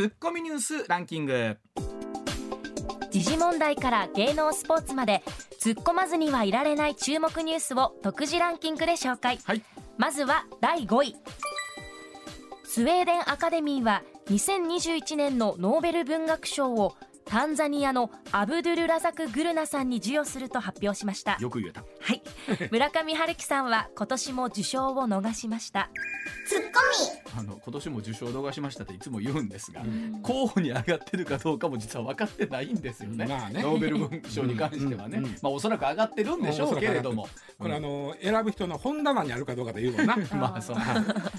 ツッコミニュースランキング。時事問題から芸能スポーツまで突っ込まずにはいられない注目ニュースを独自ランキングで紹介、はい。まずは第5位。スウェーデンアカデミーは2021年のノーベル文学賞をタンザニアのアブドゥル・ラザク・グルナさんに授与すると発表しました。よく言えた。はい。村上春樹さんは今年も受賞を逃しました。ツッコあの今年も受賞を逃しましたっていつも言うんですが、候補に上がってるかどうかも実は分かってないんですよね,、まあね。ノーベル文賞に関してはね、うんうんうんまあおそらく上がってるんでしょうけれども、これあの選ぶ人の本棚にあるかどうかで言うもんな。まあそう。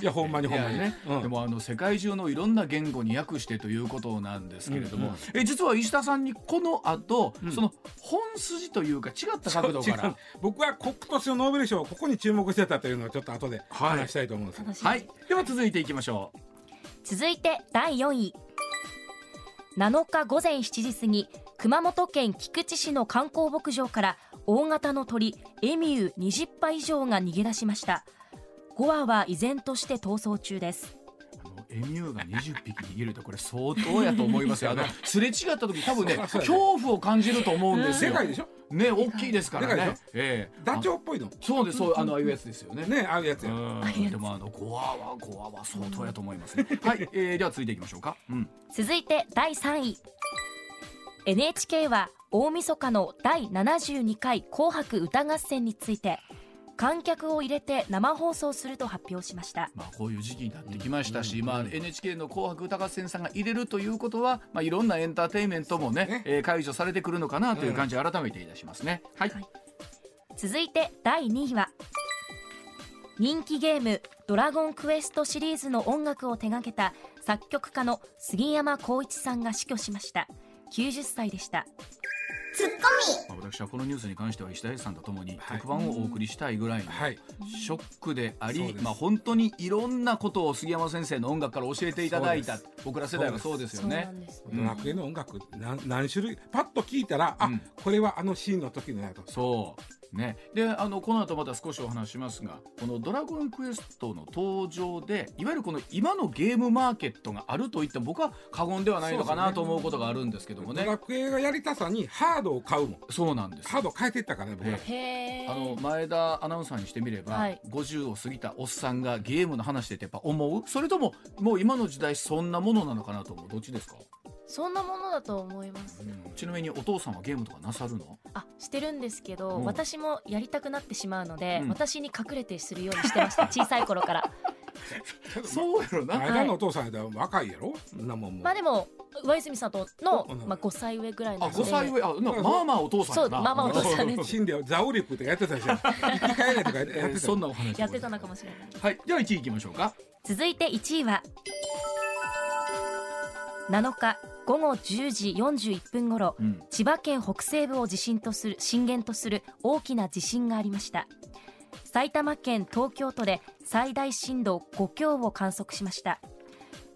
いやほんまにほんまにね、うん。でもあの世界中のいろんな言語に訳してということなんですけれども、うんうん。え実は石田さんにこの後、その本筋というか違った角度か違う。ら僕は今年のノーベル賞ここに注目してたというのをちょっと後ではい。話したいと思うんです。よ、楽しみ、はい。では続いていきましょう。続いて第4位。7日午前7時過ぎ熊本県菊池市の観光牧場から大型の鳥エミュー20羽以上が逃げ出しました。5羽は依然として逃走中ですエミューが20匹逃げるとこれ相当やと思いますよ。あの すれ違った時多分ね恐怖を感じると思うんですよ。でかいでしょ？ね大きいですからね。ええ。ダチョウっぽいの？そうですそうあのああいうやつですよね。ねああいうやつや。うん。でもあのゴアはゴアは相当やと思いますね。はい、えー、では続いていきましょうか。うん。続いて第3位。NHK は大晦日の第72回紅白歌合戦について観客を入れて生放送すると発表しました。まあ、こういう時期になってきましたし、まあ、NHK の「紅白歌合戦」さんが入れるということは、まあ、いろんなエンターテインメントもねね。えー解除されてくるのかなという感じを改めていたしますね。はい、はい。続いて第2位は人気ゲーム「ドラゴンクエスト」シリーズの音楽を手掛けた作曲家の杉山浩一さんが死去しました。90歳でしたツッコまあ、私はこのニュースに関しては石田英さんとともにはい。特番をお送りしたいぐらいのはい。ショックであり、まあ、本当にいろんなことを杉山先生の音楽から教えていただいた。僕ら世代はそうですよね。ドラクエの音楽何何種類？パッと聞いたらあ、うん。これはあのシーンの時のやとそうね、であのこの後また少しお話ししますがこの「ドラゴンクエスト」の登場でいわゆるこの今のゲームマーケットがあると言っても僕は過言ではないのかなと思うことがあるんですけどもね。ドラクエがやりたさにハードを買うもん。そうなんです。ハード変えていったからね僕ら、あの前田アナウンサーにしてみれば、はい。50を過ぎたおっさんがゲームの話でってやっぱ思う？それとももう今の時代そんなものなのかなと思う？どっちですか、そんなものだと思います。ちなみにお父さんはゲームとかなさるの？あしてるんですけど、うん。私もやりたくなってしまうので、うん。私に隠れてするようにしてました。小さい頃から。そうやろな、前田のお父さんやったら若いやろ？そんなもんも。うまあでも上泉さんとのうん、まあ、5歳上ぐらいので。5歳上あなまあまあお父さんやな。そうまあまあお父さんです 死んでザオリップとかやってたでしょ生き返れとかやってえーたそんなお話やってたのかもしれない。はいでは1位いきましょうか。続いて1位は7日午後10時41分ごろうん。千葉県北西部を地震とする震源とする大きな地震がありました。埼玉県東京都で最大震度5強を観測しました。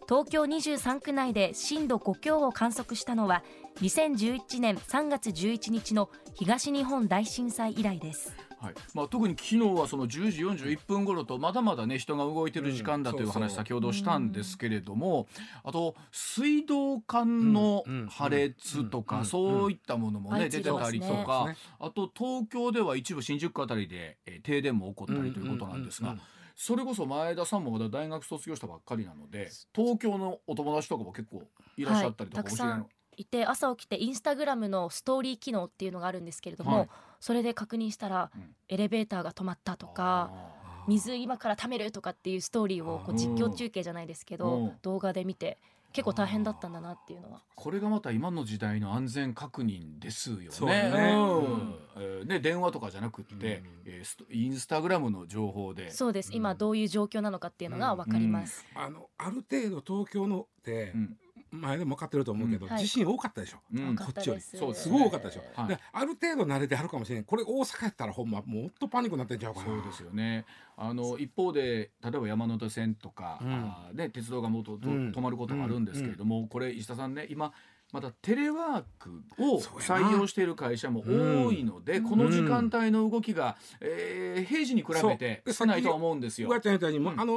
東京23区内で震度5強を観測したのは2011年3月11日の東日本大震災以来ですはい。まあ、特に昨日はその10時41分頃とまだまだね人が動いてる時間だという話先ほどしたんですけれどもあと水道管の破裂とかうんそういったものもね出てたりとますねかね。あと東京では一部新宿区あたりでえー停電も起こったりということなんですがそれこそ前田さんもまだ大学卒業したばっかりなので東京のお友達とかも結構いらっしゃったりとかはい。たくさんいて朝起きてインスタグラムのストーリー機能っていうのがあるんですけれども、はいそれで確認したら、うん。エレベーターが止まったとかあ水今から貯めるとかっていうストーリーをこう実況中継じゃないですけど、うん。動画で見て結構大変だったんだなっていうのは。これがまた今の時代の安全確認ですよね。ねうんうん。えーね電話とかじゃなくって、えーストインスタグラムの情報で。そうです。今どういう状況なのかっていうのが分かります、あのある程度東京のってうん前でも分かってると思うけど、うん。はい。地震多かったでしょ、うん。こっちより。そうですすごい多かったでしょ、はい。である程度慣れてはるかもしれないこれ大阪やったらほんまもっとパニックになってんちゃうかな。そうですよね。あの一方で例えば山手線とか、うん。あーね鉄道がもっととうん。止まることがあるんですけれども、これ石田さんね今またテレワークを採用している会社も多いので、うん。この時間帯の動きが、えー平時に比べて少ないとは思うんですよ。あの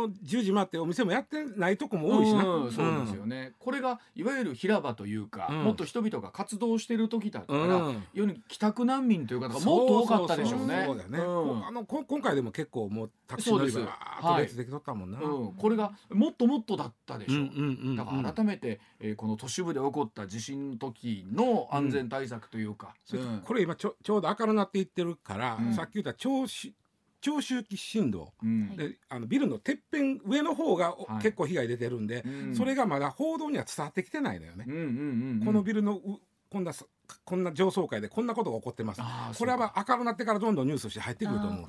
10時回ってお店もやってないとこも多いしな、うんそうですよね、これがいわゆる平場というか、うん。もっと人々が活動している時だったら、うん。世に帰宅難民という方がもっと多かったでしょうね。そうだよね、うんあのこ今回でも結構もうタクシー乗り場が列できとったもんな、うん、これがもっともっとだったでしょう。だから改めて、えーこの都市部で起こった地震の時の安全対策というか、それうん。これ今ちょちょうど明るなっていってるから、うん。さっき言った長周長周期振動。うん。であのビルのてっぺん上の方がおはい。結構被害出てるんで、うん。それがまだ報道には伝わってきてないのよね。うんうんうんうん。このビルのうこんなさこんな上層階でこんなことが起こってます。これは明るなってからどんどんニュースとして入ってくると思う。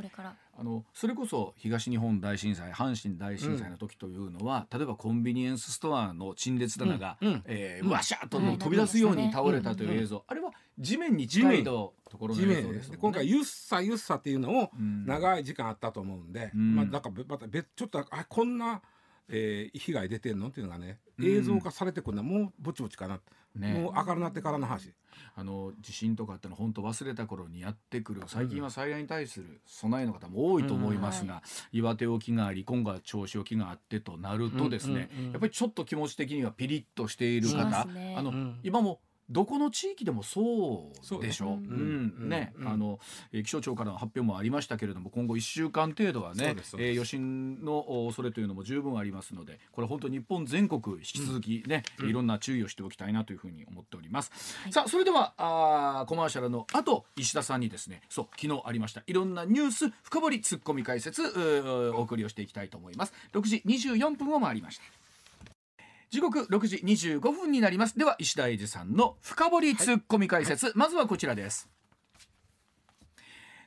あのそれこそ東日本大震災阪神大震災の時というのは、例えばコンビニエンスストアの陳列棚が、うん。うん。えーうん。わしゃっとはい飛び出すように倒れたといううん。映像、あれは地面に近いとところの地面映像ですね。で今回ゆっさゆっさっていうのをうん。長い時間あったと思うんで、うん。まあなんかべまた別ちょっとあこんな、えー被害出てんの？っていうのがねうん。映像化されてくるのはもうぼちぼちかな、ね。もう明るなってからの話。あの地震とかっての本当忘れた頃にやってくる最近は災害に対する備えの方も多いと思いますが、岩手沖があり今回は銚子沖があってとなるとですね、うんうんうんやっぱりちょっと気持ち的にはピリッとしている方、すね。あの、うん。今もどこの地域でもそうでしょ？う。そうんね、うんあのえー気象庁からの発表もありましたけれども今後1週間程度はそねえー余震のお恐れというのも十分ありますのでこれ本当日本全国引き続きね、いろんな注意をしておきたいなというふうに思っております。はいさあそれではあーコマーシャルの後石田さんにですねそう昨日ありましたいろんなニュース深掘りツッコミ解説お送りをしていきたいと思います。6時24分を回りました。時刻6時25分になります。では石田英二さんの深掘りツッコミ解説、まずはこちらです。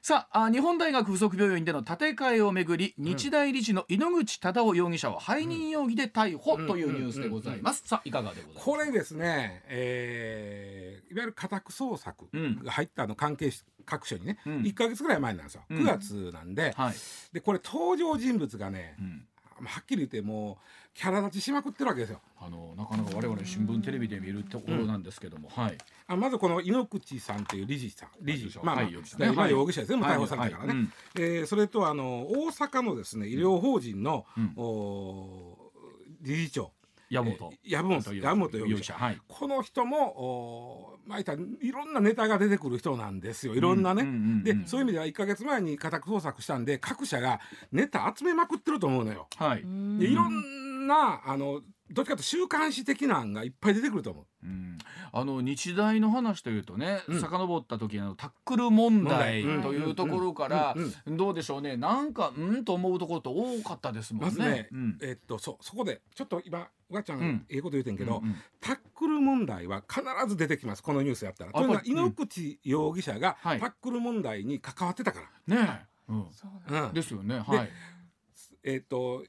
さああ日本大学附属病院での建て替えをめぐり日大理事の井ノ口忠夫容疑者を背任容疑で逮捕というニュースでございます、さあいかがでございます？かこれですね、えーいわゆる家宅捜索うん。が入ったあの関係各所にね、うん。1か月ぐらい前なんですよ、うん。9月なんで,、はい、でこれ登場人物がねう、ん。はっきり言ってもうキャラ立ちしまくってるわけですよ。あのなかなか我々新聞テレビで見るところなんですけども、はい。あまずこの井ノ口さんという理事さん理事まあ、まあはい容疑者ねはい。容疑者ですね、もう逮捕されたからね、はいはい。えーそれとあの大阪のですね医療法人の、うん。お理事長。山本。えー籔本容疑者。はい。この人もおまあ言ったらいろんなネタが出てくる人なんですよ。いろんなね。でそういう意味では1か月前に家宅捜索したんで各社がネタ集めまくってると思うのよ。はい、でいろんなあのどっちかというと週刊誌的な案がいっぱい出てくると思う。うん。あの日大の話というとね、うん。遡った時のタックル問題というところからどうでしょうね。なんかうん？と思うところって多かったですもんね。まずね、うん。えっとそそこでちょっと今うわちゃん、うん。ええこと言うてんけど、うんうん。タックル問題は必ず出てきます。このニュースやったら。あというのは井ノ口容疑者がタはい。ックル問題に関わってたかねえ、うん。そうなんです。よね。はい。えっ、と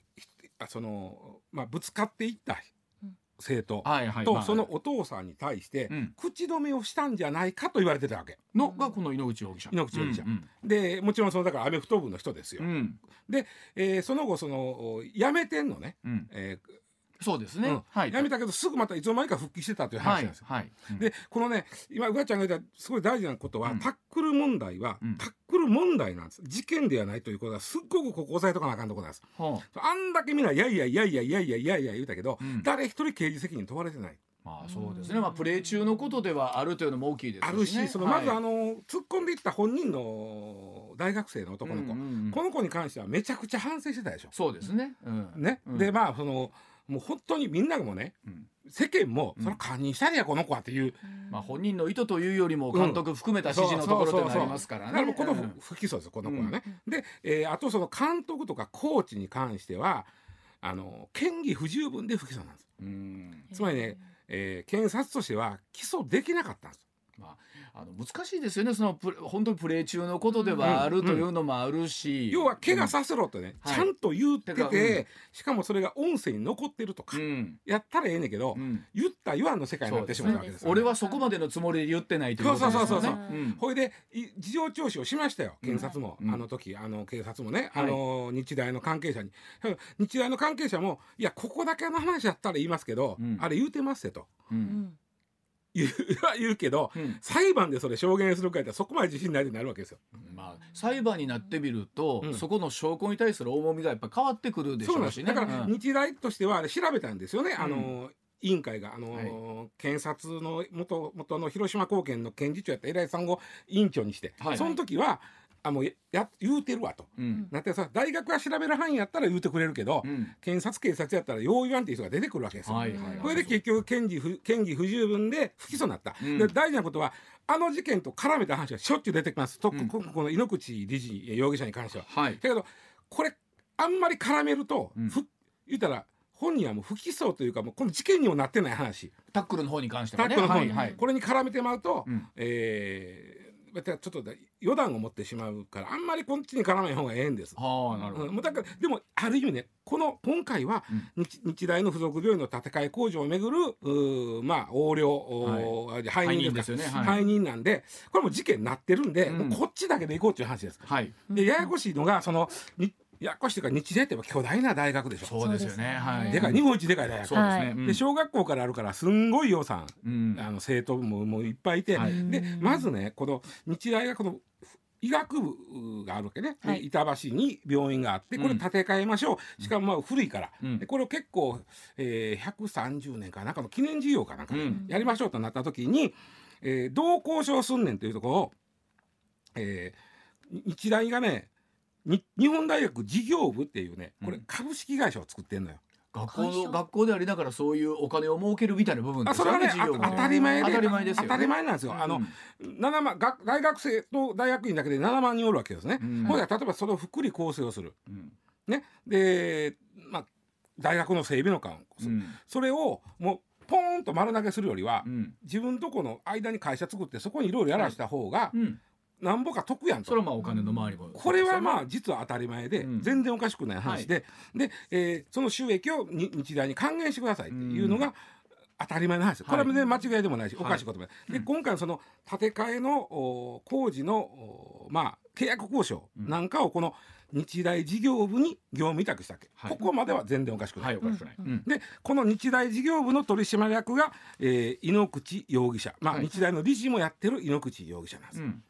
そのまあぶつかっていったうん生徒とそのお父さんに対してうん口止めをしたんじゃないかと言われてたわけ。のがこの井ノ口容疑者。井ノ口容疑者うんでもちろんそのだからアメフト部の人ですよ。うんうんえーその後その辞めてんのね。うんえーそうですね。うんはい。辞めたけどすぐまたいつの間にか復帰してたというはい話なんですよ。はい。うんでこのね今うわちゃんが言ったすごい大事なことは、うんタックル問題は、うんタックル問題なんです事件ではないということはすっごくここ押さえとかなあかんところなんですはああんだけみんないやいやいやいやいやいやいやいや言うたけど、うん誰一人刑事責任問われてない、まあそうですね。まあプレー中のことではあるというのも大きいですね。あるしそのはいまずあの突っ込んでいった本人の大学生の男の子、うんうんうんこの子に関してはめちゃくちゃ反省してたでしょ。そうですね。うんねうんでまあそのもう本当にみんながもねうん。世間も、うん。その堪忍したりやこの子はっていう。まあ本人の意図というよりも監督含めた指示のところってなりますからね。だからもうこのうん。不起訴ですよこの子はね。で、えーあとその監督とかコーチに関してはあの嫌疑不十分で不起訴なんです。うん。つまりね、えー検察としては起訴できなかったんです。まあ、あの難しいですよね。そのプレ本当にプレー中のことではあるというのもあるし、要は怪我させろとね、はいちゃんと言っててかて、うんしかもそれが音声に残ってるとか、うん。やったらええねんけど、うん。言った言わんの世界になってしまうわけです。俺はそこまでのつもりで言ってないということですよね。そうそうそうそうう。ん。ほいでい事情聴取をしましたよ。検察も、うん。あの時あの警察もね、はい。あの日大の関係者に。日大の関係者もいやここだけの話やったら言いますけど、うん。あれ言うてますよと。ううんん言う は言うけど、うん。裁判でそれ証言するかやったらそこまで自信ないってなるわけですよ。まあ、裁判になってみると、うん。そこの証拠に対する重みがやっぱ変わってくるでしょうしね。だからうん。日大としては調べたんですよね、あの委員会が。あの、はい。検察の元元の広島高検の検事長やった偉いさんを委員長にして、はい。その時はあもうやや言うてるわと。うん。なってさ大学が調べる範囲やったら言うてくれるけど、うん。検察警察やったらよう言わんっていう人が出てくるわけですよ。はいはいはい。これで結局嫌疑不嫌疑不十分で不起訴になった、うん。で大事なことはあの事件と絡めた話がしょっちゅう出てきます。と、うん。この井ノ口理事容疑者に関しては。はい。だけどこれあんまり絡めると、うん。ふ言ったら本人はもう不起訴というかもうこの事件にもなってない話。タックルの方に関してタはね。ックルの方に、はいはい。これに絡めてまうと、うん。えーちょっと予断を持ってしまうからあんまりこっちに絡まない方がええんです。はあなるほど。うん、もうだからでもある意味ねこの今回は日,、日大の附属病院の建て替え工事をめぐるまあ横領、おー背任ですよねはい背任なんでこれも事件になってるんで、うんこっちだけで行こうっていう話です。はい。でややこしいのがそのにややこしいというか日大って巨大な大学でしょ。そうですよね。はい。でかい日本一でかい大学。そうですね。で小学校からあるからすんごい予算、うん。あの生徒ももういっぱいいて、はい。でまずねこの日大がこの医学部があるわけね、ではい。板橋に病院があってこれ建て替えましょう、しかもまあ古いから、うん。でこれを結構、えー、130年かなんかの記念事業かなんかでうん。やりましょうとなった時に、えーどう交渉すんねんというところを、えー日大がねに日本大学事業部っていうねこれうん株式会社を作ってんのよ。学校の学校でありながらそういうお金を儲けるみたいな部分ですよね。あそれはね当たり前で当たり前ですよね。当たり前なんですよ。あの7万が大学生と大学院だけで7万人おるわけですね。うんほんで例えばそれを福利厚生をする。うんね、で、まあ、大学の整備の間をする、うんそれをもうポーンと丸投げするよりは、うん自分とこの間に会社作ってそこにいろいろやらした方がうん。なんぼか得やんと。それはまあお金の回りも。これはまあ実は当たり前で、うん。全然おかしくない話で、で、えーその収益をに日大に還元してくださいっていうのが当たり前の話。これは全然間違いでもないし、はい。おかしいこともない。で、うん。今回のその建て替えのお工事のおまあ契約交渉なんかをこの日大事業部に業務委託したわけ、はい。ここまでは全然おかしくな。はい。うん。でこの日大事業部の取締役が、えー井ノ口容疑者、まあはい。日大の理事もやってる井ノ口容疑者なんです。うん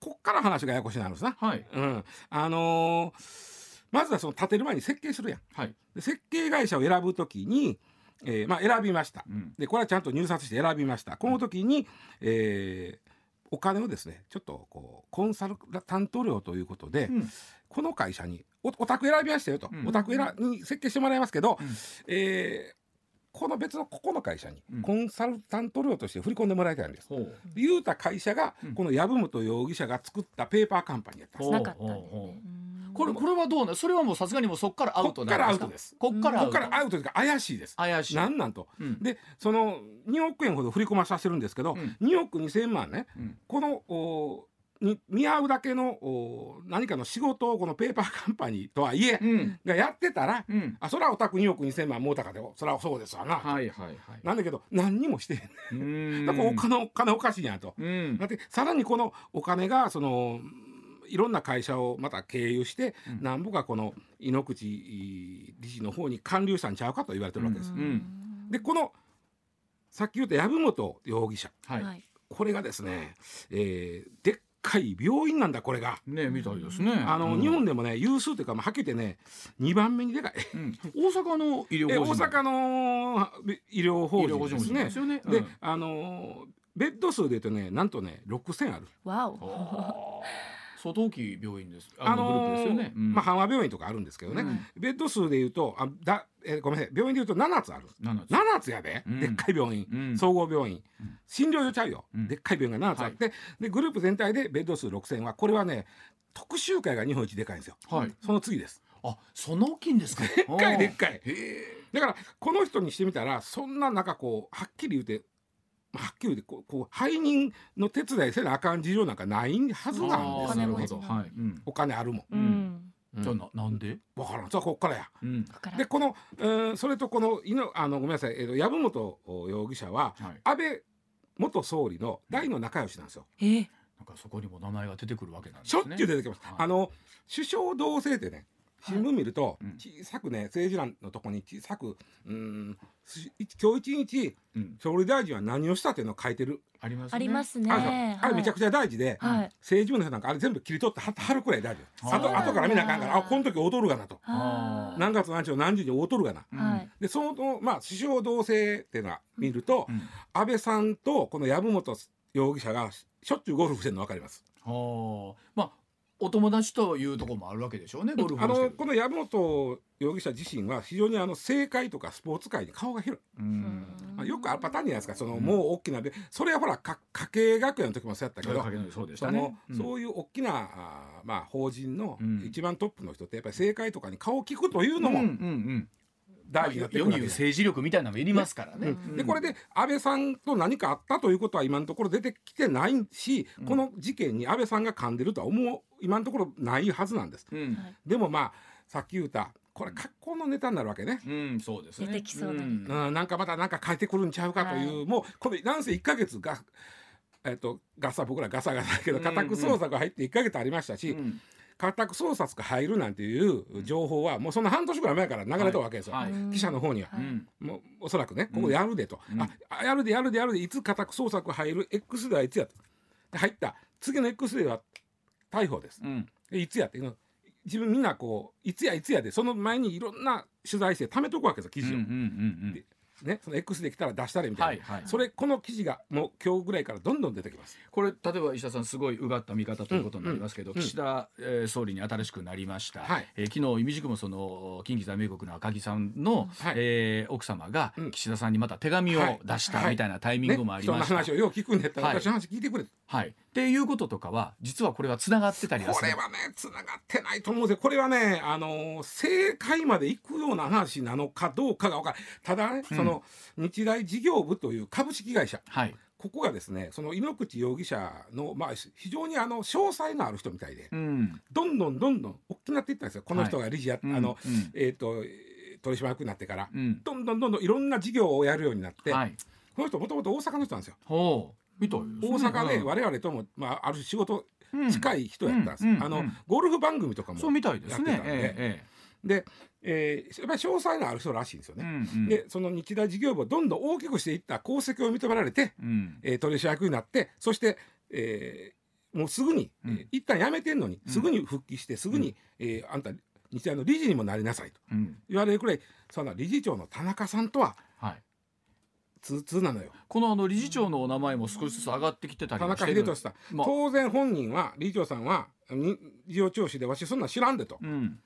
こっから話がややこしになるんですな。はいうん、あのーまずはその建てる前に設計するやん。はい。で設計会社を選ぶときに、えーまあ、選びました。うんでこれはちゃんと入札して選びました。この時に、えーお金をですねちょっとこうコンサルタント料ということで、うんこの会社におお宅選びましたよと、うんお宅選に設計してもらいますけど、うんえーこの別のここの会社にうん。コンサルタント料として振り込んでもらいたいんです。ほう。言うた会社が、うん。この藪本容疑者が作ったペーパーカンパニーやったんです。なかったこれこれはどうなそれはもうさすがにもうそこからアウトなんこっからアウトです。こっからアウトここからアウトというか怪しいです。怪しい。なんなんと。うん。でその2億円ほど振り込まさせるんですけど、うん。2億2,000万ね。うん。このおに見合うだけのお何かの仕事をこのペーパーカンパニーとはいえ、うん。がやってたら、うん。あそれはお宅2億2,000万もうたかでそれはそうですわな、はいはいはい。なんだけど何にもしてへん。うーん だからお金お金おかしいやんと。うん。だってさらにこのお金がそのいろんな会社をまた経由して、うん。なんぼかこの井ノ口理事の方に還流したんちゃうかと言われてるわけです。ん。でこのさっき言った籔本容疑者。はい。はい。これがですね、えーでっかい病院なんだこれが。ねみたいですねあの、うん日本でもね有数というか、まあ、はけてね2番目にでかい。うん大阪の医療え大法人阪の医療法医療法人ですね。ですよねで、うんあのベッド数で言うとねなんとね6,000ある。わお相当大きい病院です。ああのグループのですよね。うん。まあ阪和病院とかあるんですけどね、うん。ベッド数で言うとあだ、えーごめんなさい病院で言うと7つある。7つ。7つやで、うん。でっかい病院、うん。総合病院、うん。診療所ちゃうよ、うん。でっかい病院が7つあって、でグループ全体でベッド数6,000はこれはね特集会が日本一でかいんですよ。はい。その次です。あそんな大きいんですか？ででっかいでっかい。だからこの人にしてみたらそんななんかこうはっきり言うてまあはっきり言うてこうこう背任の手伝いせなあかん事情なんかないはずなんあです。よーなるほお金持ちなどはいうん。お金あるもん、うん。うん。じゃあななんで？分からん。さあこっからや。うん。でこの、えーそれとこのいのあのごめんなさい、えーと籔本容疑者ははい。安倍元総理の大の仲良しなんですよ。え？ーなんかそこにも名前が出てくるわけなんですしょねっちゅう出てきます。はい。あの首相同棲ってね新聞見るとうん。小さくね政治欄のとこに小さくうーんし今日一日うん。総理大臣は何をしたっていうのを書いてる。ありますね。あれめちゃくちゃ大事で、はい。政治部の人なんかあれ全部切り取って貼貼るくらい大事。あと後から見なあかんからあこの時踊るがなと。何月何日の何時に踊るがな。でそのまあ首相同棲っていうのは見ると、うん。安倍さんとこの籔本容疑者がしょっちゅうゴルフしてるの分かります。はあまあお友達というところもあるわけでしょうねゴルフあのこの籔本容疑者自身は非常にあの政界とかスポーツ界に顔が広い、うん。まあ、よくあるパターンじゃないですかその、うん。もう大きなでそれはほらか家計学園の時もそうやったけどそうでしそのたね、そういう大きなあーまあ法人のうん。一番トップの人ってやっぱり政界とかに顔を聞くというのもうんうんうん大事にな世に言う。政治力みたいなのもいりますからね。うんでこれで安倍さんと何かあったということは今のところ出てきてないし、うんこの事件に安倍さんが噛んでるとは思う今のところないはずなんです。うん、はいでもまあさっき言ったこれ格好のネタになるわけね。うん、そうですね。出てきそうだんうん、なんかまたなんか変えてくるんちゃうかという、はもうこのなんせ1か月が、えっと、ガサ僕らガサガサだけどうん家宅捜索入って1か月ありましたし、うん家宅捜索が入るなんていう情報はもうその半年ぐらい前から流れたわけですよ、はい。はい。記者の方には。はいうん。もうおそらくねここでやるでと、うん。あやるでやるでやるでいつ家宅捜索入る X ではいつやとで入った次の X では逮捕です。うん。でいつやって。いうの自分みんなこういつやいつやでその前にいろんな取材して貯めとくわけですよ記事を、うんうんうん。でねその X で来たら出したれみたいな、はいはいそれこの記事がもう今日ぐらいからどんどん出てきます。これ例えば石田さんすごいうがった見方ということになりますけど、うんうん岸田、えー総理に新しくなりました、はいえー昨日いみじくもその近畿在明国の赤木さんの、はいえー奥様がうん岸田さんにまた手紙を出したはいみたいなタイミングもありました。ね、人の話をよう聞くんだったら、はい私の話聞いてくれ。はい、っていうこととかは実はこれはつながってたりはする。これはねつながってないと思うんですよ。これはねあのー正解まで行くような話なのかどうかが分からないただね、うんその日大事業部という株式会社。はい、ここがですねその井ノ口容疑者の、まあ、非常にあの詳細のある人みたいでうん、どんどんどんどん大きくなっていったんですよ。この人が理事や、うんあの、うんえっ、と取締役になってから。うん。どんどんどんどんいろんな事業をやるようになって、はい、この人もともと大阪の人なんですよ。大ね阪でうん我々とも、まあ、ある仕事うん。近い人やったんです、あのうんゴルフ番組とかもそうみたいですね。やってたんで。ええで、えーやっぱり詳細のある人らしいんですよええね。うんうん。でその日大事業部をどんどん大きくしていった功績を認められて、うん。えー取締役になってそして、えーもうすぐに、うん。えー一旦辞めてんのにうん。すぐに復帰してすぐに、えーあんた日大の理事にもなりなさいと。うん。言われるくらいその理事長の田中さんとははい。通通なのよ。このあの理事長のお名前も少しずつ上がってきてたり田中秀俊さん、まあ。当然本人は理事長さんはに事情聴取でわしそんなん知らんでと。うん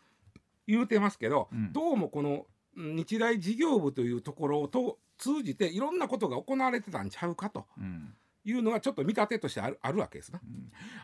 言うてますけど、うん。どうもこのうん日大事業部というところをと通じていろんなことが行われてたんちゃうかと。うんいうのがちょっと見立てとしてあるあるわけですな。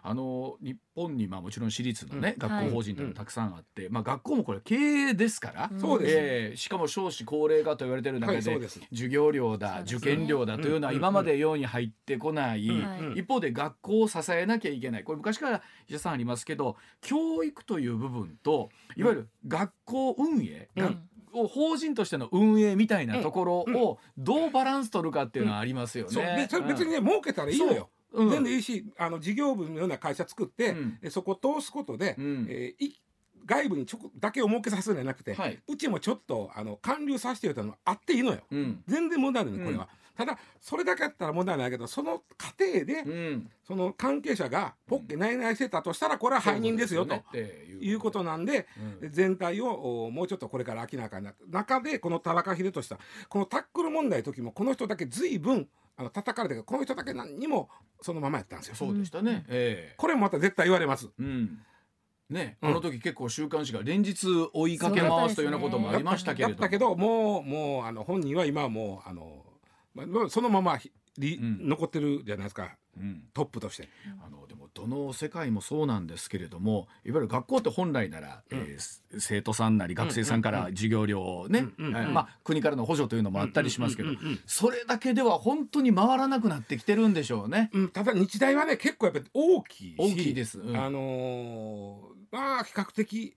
あの日本にまあもちろん私立のね、うん。学校法人というのがたくさんあって、まあ学校もこれ経営ですから、うん。そうです。ええしかも少子高齢化と言われてる中で,、はいです。授業料だ、ね。受験料だというのはうん。今までように入ってこない、うん。はいうん。一方で学校を支えなきゃいけない。これ昔から石田さんありますけど教育という部分といわゆる学校運営、うん法人としての運営みたいなところうん。をどうバランス取るかっていうのはありますよね。そう。でそれ別にね、儲けたらいいのよ。全然いいしあの事業部のような会社作って、うん。でそこを通すことで、うん。えーい外部にちょこだけを儲けさせるんじゃなくて、はい。うちもちょっとあの還流させてよってのはあっていいのよ。うん。全然問題ないねこれは、ただそれだけやったら問題ないけどその過程で、うんその関係者がポッケないないしてたとしたらこれは背任ですよねっていうことなんで、うん全体をおもうちょっとこれから明らかになって中でこの田中秀俊さんこのタックル問題の時もこの人だけ随分あの叩かれてこの人だけ何にもそのままやったんですよ。そうでしたね。ええこれもまた絶対言われます。うん。ね、うんあの時結構週刊誌が連日追いかけ回すというようなこともありましたけれども。やったけどもうもうあの本人は今はもうあの、まあ、そのままひりうん。残ってるじゃないですか。うん。トップとして。あのでもどの世界もそうなんですけれどもいわゆる学校って本来なら、うん。えー生徒さんなり学生さんから授業料をね、うん。うん。えーまあ、国からの補助というのもあったりしますけど、それだけでは本当に回らなくなってきてるんでしょうね。うん、ただ日大はね結構やっぱり大きいし大きいです。うん。あのーまあ比較的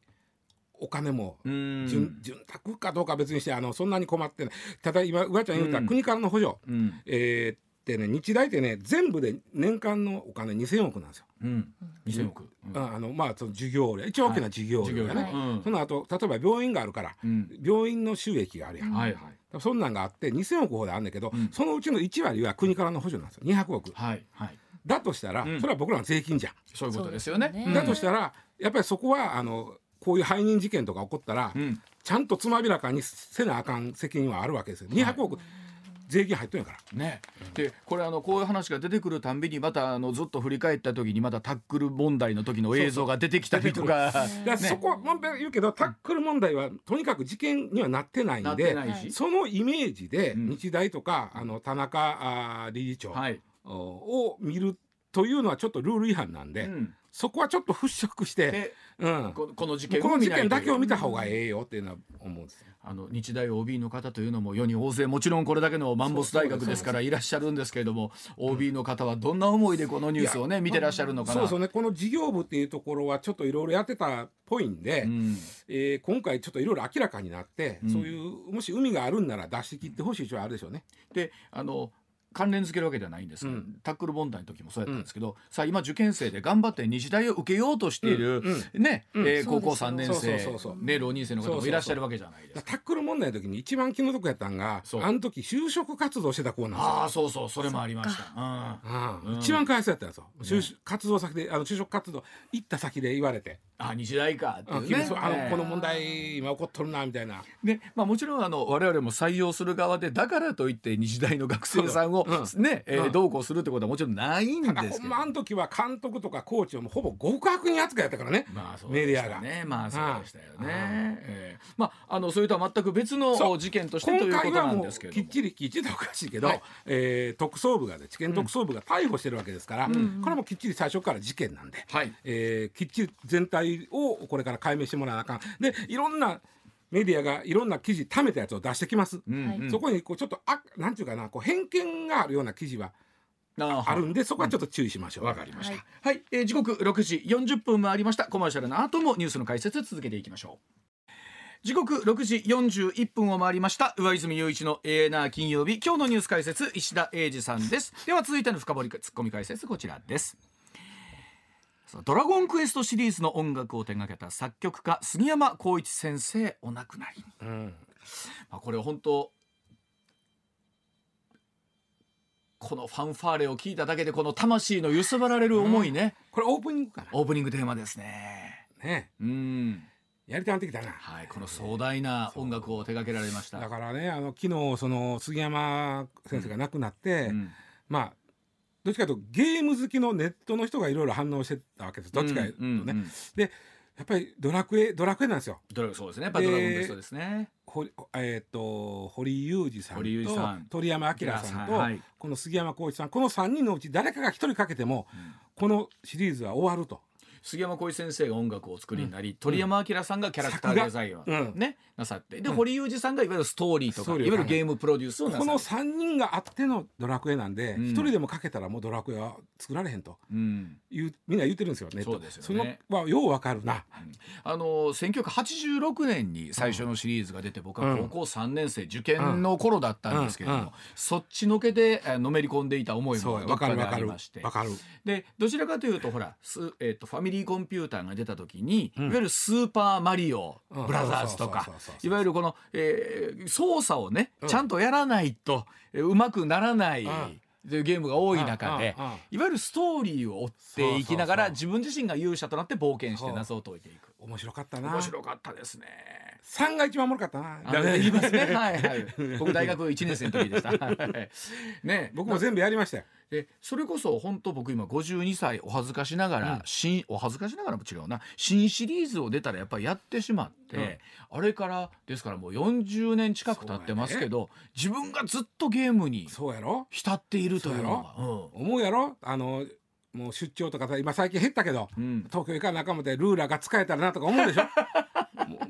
お金もうん。潤潤沢かどうかは別にしてあのそんなに困ってない。ただ今上ちゃん言うた、うん。国からの補助、うん。えーっってね日大ってね全部で年間のお金2,000億なんですよ。うん。2000億。うん。ああのまあその授業料。一番大きな授業料がね、授業料うん。その後例えば病院があるから、うん。病院の収益があるやん、はいはい。そんなんがあって2,000億ほどあるんだけど、うん。そのうちの1割は国からの補助なんですよ。200億。はいはい。だとしたら、うん。それは僕らの税金じゃん、そういうことですよね。そうですよね。うんだとしたらやっぱりそこはあのこういう背任事件とか起こったら、うん。ちゃんとつまびらかにせなあかん責任はあるわけですよ。200億、税金入っとんやから。ね、でこれあのこういう話が出てくるたんびにまたあのずっと振り返った時にまたタックル問題の時の映像が出てきたりとか。だからそこも言うけどタックル問題はとにかく事件にはなってないなんっでそのイメージでうん。日大とか、あの田中理事長を見るというのはちょっとルール違反なんで、うんそこはちょっと払拭して、でうん、ここの事件この事件だけを見たが方がええよっていうのは。思うん。ですよ。あの日大 OB の方というのも世に大勢もちろんこれだけのマンモス大学ですからいらっしゃるんですけれども OB の方はどんな思いでこのニュースをね見てらっしゃるのかな。そうそうねこの事業部っていうところはちょっといろいろやってたっぽいんで、うん。えー今回ちょっといろいろ明らかになって、うん。そういうもし海があるんなら出し切ってほしい人はあるでしょうね。であの関連付けるわけではないんですが、うん。タックル問題の時もそうやったんですけど、さあ今受験生で頑張って日大を受けようとしている、うん。ね、うん。えー高校3そうです年生ね浪人生の方もいらっしゃるわけじゃないですか。タックル問題の時に一番気の毒やったんがあの時就職活動してた子なんですよ。ああそうそうそれもありました。うん。うんうん。一番かわいそうやったんですよ、就職活動先であの就職活動行った先で言われて。あ日大か。って「あいうね。あの、ええこの問題今起こっとるな」みたいな。でまあ、もちろんあの我々も採用する側でだからといって日大の学生さんを、うん。ねえーうん。どうこうするってことはもちろんないんですけど。まあの時は監督とかコーチをもうほぼ極悪に扱いやったからね。まあそうメディアが。でしたね。まあそうでしたようんね。ええまああのそれとは全く別の事件としてと今いうことなんですけれども。きっちりきっちりとおかしいけど、はい。えー特捜部がね地検特捜部が逮捕してるわけですから、ん。これもきっちり最初から事件なんで、はい。えーきっちり全体をこれから解明してもらわなあかん。でいろんなメディアがいろんな記事貯めたやつを出してきます、うんそこにこうちょっとあなんていうかなこう偏見があるような記事はああるんでそこはちょっと注意しましょう。わかりました。ははい。い、えー時刻6時40分回りました。コマーシャルの後もニュースの解説続けていきましょう。時刻6時41分を回りました。上泉雄一のエーナー金曜日。今日のニュース解説石田英二さんです。では続いての深掘りツッコミ解説こちらですドラゴンクエストシリーズの音楽を手掛けた作曲家杉山浩一先生お亡くなり、うん。まあ、これ本当このファンファーレを聞いただけでこの魂の揺さばられる思いね、これオープニングかオープニングテーマですね。なね。うんやりたなってきたな。はいこの壮大な音楽を手掛けられました。だからねあの昨日その杉山先生が亡くなって、うん。まあどっちかというとゲーム好きのネットの人がいろいろ反応してたわけです。どっちかというとね、うんうん。うんでやっぱりドラクエドラクエなんですよ。ドラそうですね。やっぱりドラゴンクエストですね。ほえー、と堀裕二さんとさん。鳥山明さんと、はいこの杉山浩一さんこの3人のうち誰かが1人かけても、このシリーズは終わると。杉山浩一先生が音楽をお作りになり、鳥山明さんがキャラクターデザインを、ねなさって。で、うん。堀裕二さんがいわゆるストーリーとかいわゆるゲームプロデュースをなさる。この3人があってのドラクエなんで、うん。一人でもかけたらもうドラクエは作られへんと。みんな言ってるんですよネットそうですよね。そのはようわかるな。あの1986年に最初のシリーズが出て、僕は高校3年生受験の頃だったんですけれども、そっちのけでえーのめり込んでいた思いもどっかでわかる。まして。わかる。でどちらかというとほらス、えー、とファミリーコンピューターが出た時に、うんいわゆるスーパーマリオうんブラザーズとかいわゆるこの、えー操作をね、うんちゃんとやらないとえーうまくならない。うんというゲームが多い中でいわゆるストーリーを追っていきながら自分自身が勇者となって冒険して謎を解いていく面白かったな。面白かったですね。3が一番おもろかったな。言いますね。はいはい。僕大学1年生の時でした。はいね、僕も全部やりましたよ。でそれこそ本当僕今52歳お恥ずかしながら、うん。新お恥ずかしながらも違うな。新シリーズを出たらやっぱりやってしまって、あれからですからもう40年近く経ってますけど、自分がずっとゲームにそうやろ？浸っているというのが。思うやろ？あのもう出張とかさ今最近減ったけどうん。うん東京行かなあかんもてルーラーが使えたらなとか思うでしょ？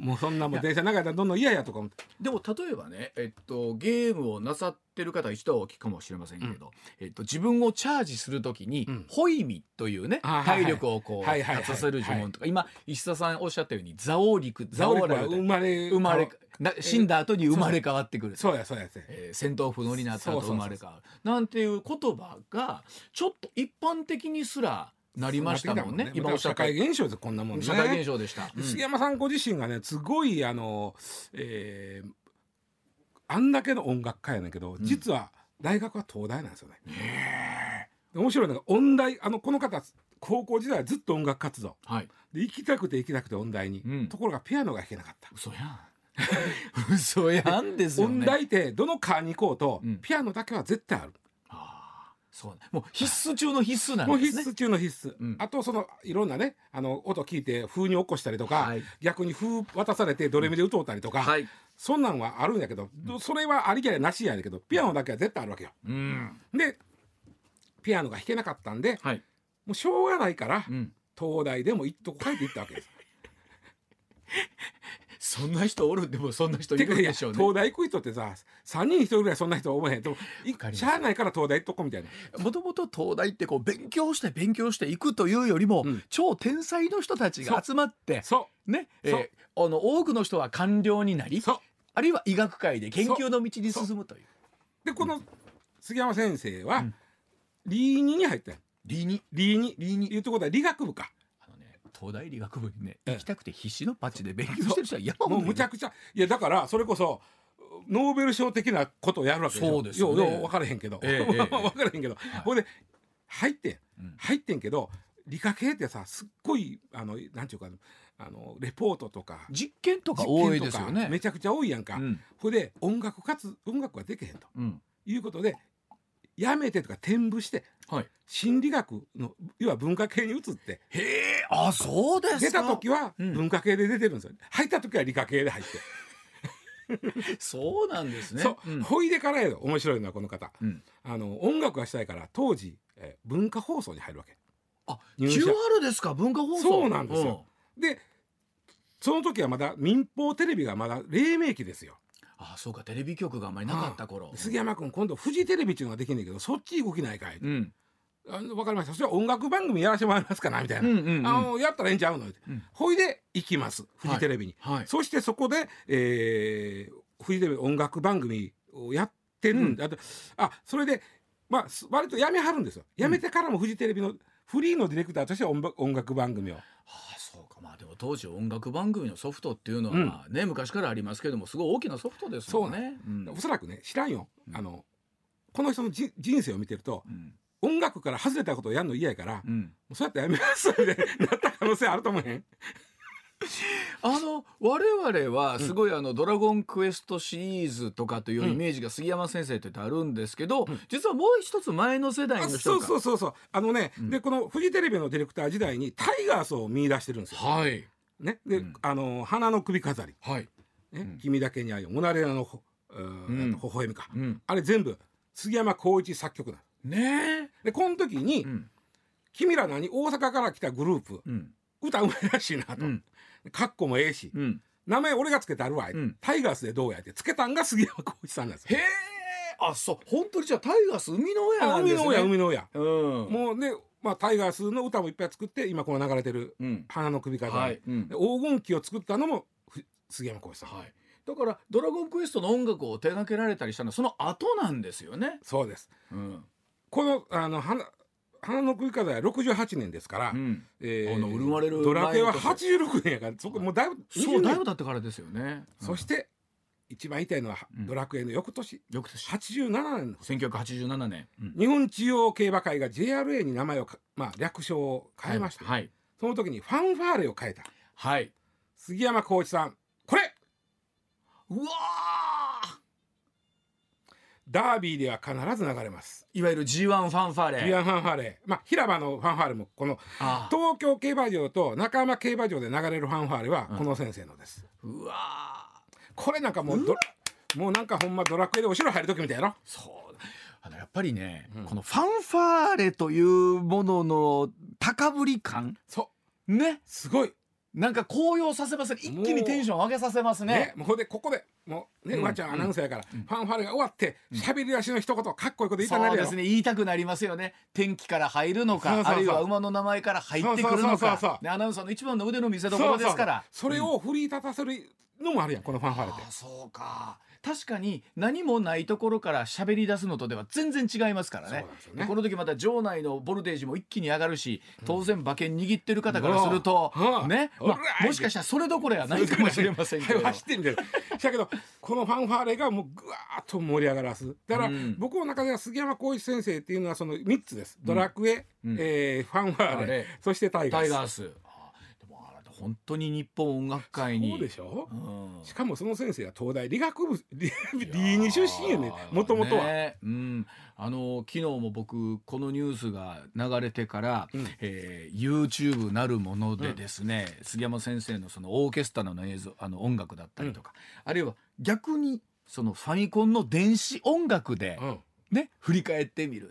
もうそんなもう電車の中やったらどんどん嫌やとか思って。でも例えばね、えっと、ゲームをなさってる方は一度はお聞きかもしれませんけど、えっと、自分をチャージするときに、うん。ホイミというね、体力をこう、立たせる呪文とか、今石田さんおっしゃったようにザオリクザオリクは生まれ生まれな死んだ後に生まれ変わってくる。そうやそうやそうやえー戦闘不能になった後生まれ変わる。なんていう言葉がちょっと一般的にすらなりましたもんね。なってきた今おっしゃ社会現象ですこんなもんね社会現象でした、うん。杉山さんご自身がねすごいあの、えーあんだけの音楽家やねんけど、ん。実は大学は東大なんですよね。で面白いのが音大あのこの方高校時代はずっと音楽活動。はい。で行きたくて行きたくて音大に、うん。ところがピアノが弾けなかった。嘘やん。嘘やんですよね。音大ってどの科に行こうと、うん。ピアノだけは絶対ある。そうね。もう必須中の必須なんもうですね。必須中の必須、うん。あとそのいろんなねあの音聞いて風に起こしたりとか、はい。逆に風渡されてドレミで歌うたりとか、はい。そんなんはあるんやけど、それはありきやなしやねんけどピアノだけは絶対あるわけよ。うん。でピアノが弾けなかったんではい。もうしょうがないから、うん。東大でも行っとこかいって言ったわけです。そんな人おるでもそんな人いるでしょうね。東大行く人ってさ3人1人ぐらいそんな人思えへん。といかります。しゃあないから東大行っとこみたいな。もともと東大ってこう勉強して勉強していくというよりも、うん。超天才の人たちが集まってそね、えーあの多くの人は官僚になりうそう。あるいは医学界で研究の道に進むという。でこの杉山先生は、うん。理2に入ったよ理に理2理にいうところで理学部か。東大理学部にねええ。行きたくて必死のパッチで勉強してる人は山もうむちゃくちゃいやだからそれこそノーベル賞的なことをやるわけでしょ。そうですよね。よう分からへんけど、ええええ 分からへんけど、ほいで入って入ってんけど理科系ってさすっごいあのなんていうかあのレポートとか実験とか実多いですよね。めちゃくちゃ多いやんか、うん。ほいで音楽活音楽ができへんとうん。いうことでやめてとか転部してはい。心理学の要は文化系に移ってへえあそうですか。出た時はうん。文化系で出てるんですよ、入った時は理科系で入って、そうなんですね。そう、ん。ほいでからやろ面白いのはこの方。うん。あの音楽がしたいから当時、えー文化放送に入るわけ。あ QR ですか？文化放送。そうなんですよ。でその時はまだ民放テレビがまだ黎明期ですよあそうかテレビ局があんまりなかった頃。杉山君今度フジテレビっていうのができんねんけどそっち動きないかい、うん。あの分かりました。それは音楽番組やらせてもらえますかなみたいな、うんうんうん。あのやったらええんちゃうのって、うん。ほいで行きますフジテレビに、はい。そしてそこで、えー、フジテレビ音楽番組をやってるんで、あとあそれでまあす割とやめはるんですよ。やめてからもフジテレビのフリーのディレクターとして音楽番組を。ああ当時音楽番組のソフトっていうのは、ね昔からありますけどもすごい大きなソフトですもんね。うんおそらくね知らんよ、うん。あのこの人のじ人生を見てるとうん。音楽から外れたことをやるの嫌やから、もうん。うそうやってやめますみたいになった可能性あると思うへん？あの我々はすごいあの「ドラゴンクエスト」シリーズとかというイメージが杉山先生といってあるんですけど、実はもう一つ前の世代あそうの人がそうそうそう。あのね、うん。でこのフジテレビのディレクター時代にタイガースを見出してるんですよ。はいね、で、うん。あの花の首飾り、はい、ね。うん。君だけに愛をモナレラのほ、うん。微笑みか、うん、あれ全部杉山浩一作曲なの。ね。でこの時に、君ら何大阪から来たグループうん。歌うまいらしいなと、うん。かっこもええし、うん、名前俺がつけてあるわ、うん。タイガースでどうやってつけたんが杉山浩一さんなんですよ。へえあそう。本当にじゃあタイガース生みの親なんですね。の親海の親、うん、もうね、まあ、タイガースの歌もいっぱい作って今この流れてるうん「花の首飾り」黄金期を作ったのもふ杉山浩一さん、はい、だから「ドラゴンクエスト」の音楽を手掛けられたりしたのはその後なんですよね。そうです。うん。このあの花花の首飾りは68年ですから、うん、えあの生まれるドラクエは前の86年やからそこもうだいぶそう20年。だいぶ経ってからですよね。そして一番言いたいのは、うん。ドラクエの翌年。よく年87年1987年、うん。日本中央競馬会が JRA に名前をか、まあ、略称を変えまして、はい。その時にファンファーレを変えた。はい。杉山浩一さん。これ。うわー。ダービーでは必ず流れます。いわゆる G1 ファンファーレ。ビアンファンファーレ。まあ平場のファンファーレもこの東京競馬場と中山競馬場で流れるファンファーレはうんこの先生のです、うわーこれなんかもうどもうなんかほんまドラクエでお城入る時みたいやろ？そうあのやっぱりね、うん。このファンファーレというものの高ぶり感？そね？うすごい。なんか高揚させますね。一気にテンション上げさせますね。ね、もうほんでここでもうね、うん。ちゃんアナウンサーやから、うん。ファンファーレが終わって喋、り出しの一言かっこいいこと言いたくなるやろ。そうですね。言いたくなりますよね。天気から入るのかあるいは馬の名前から入ってくるのか。アナウンサーの一番の腕の見せ所ですから。それを振り立たせるのもあるやんこのファンファーレって。そうか。確かに何もないところから喋り出すのとでは全然違いますからね。ね。この時また場内のボルテージも一気に上がるし当然馬券握ってる方からすると、うんね、うんまあもしかしたらそれどころやないかもしれませんけど。走ってみてるだけどこのファンファーレがもうぐわーっと盛り上がらす。だから、うん。僕の中では杉山浩一先生っていうのはその3つです、ドラクエ、うん。えーファンファーレそしてタイガース本当に日本音楽界に。そうでしょ？うん。しかもその先生は東大理学部 理理二出身やねもともとは、ねうん、あの昨日も僕このニュースが流れてから、うん。えー YouTube なるものでですね、杉山先生のそのオーケストラの映像あの音楽だったりとか、あるいは逆にそのファミコンの電子音楽でうん。ね、振り返ってみる、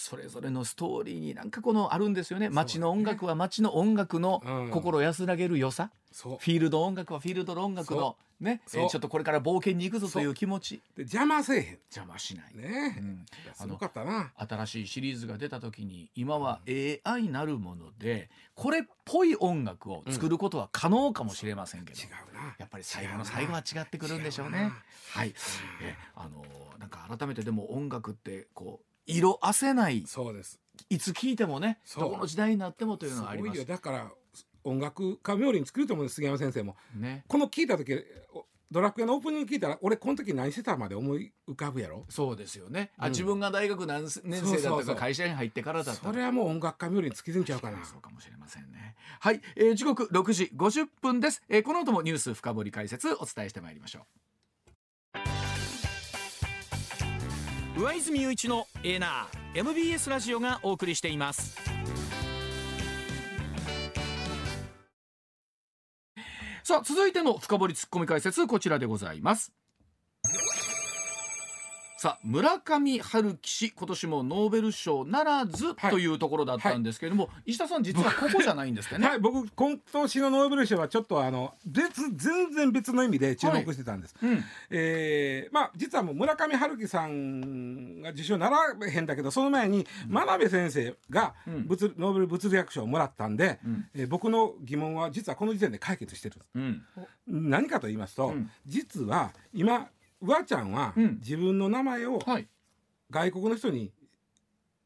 それぞれのストーリーになんかこのあるんですよね。街の音楽は街の音楽のうん。心安らげる良さ、そう。フィールド音楽はフィールドの音楽のね、えーちょっとこれから冒険に行くぞという気持ち。で邪魔せえ邪魔しない、へんねう、ん。すごかったな。新しいシリーズが出た時に今は AI なるものでこれっぽい音楽を作ることは可能かもしれませんけど、違うな。やっぱり最後の最後は違ってくるんでしょうね。はい、えあのなんか改めてでも音楽ってこう色あせない。そうです。いつ聴いてもねどこの時代になってもというのはあります。よ。だから音楽家冥利に作ると思うんです杉山先生も。ね。この聞いた時おドラクエのオープニング聞いたら俺この時何してたまで思い浮かぶやろ？そうですよね。あ、うん。自分が大学何年生だったか会社に入ってからだった。それはもう音楽家冥利に尽きるんちゃうかな？そうかもしれませんね。はい、えー時刻6時50分です、えーこの後もニュース深掘り解説お伝えしてまいりましょう。上泉雄一のエーナー MBS ラジオがお送りしています。さあ続いての深掘りツッコミ解説こちらでございます。さあ村上春樹氏今年もノーベル賞ならずはいというところだったんですけれども、石田さん実はここじゃないんですってね。はい。僕今年のノーベル賞はちょっとあの別全然別の意味で注目してたんです、うん、えーまあ実はもう村上春樹さんが受賞ならへんだけどその前に真鍋先生がうん。物、ノーベル物理学賞をもらったんで、うん。えー僕の疑問は実はこの時点で解決してる。うん、何かと言いますと、うん。実は今うわちゃんはうん自分の名前をはい。外国の人に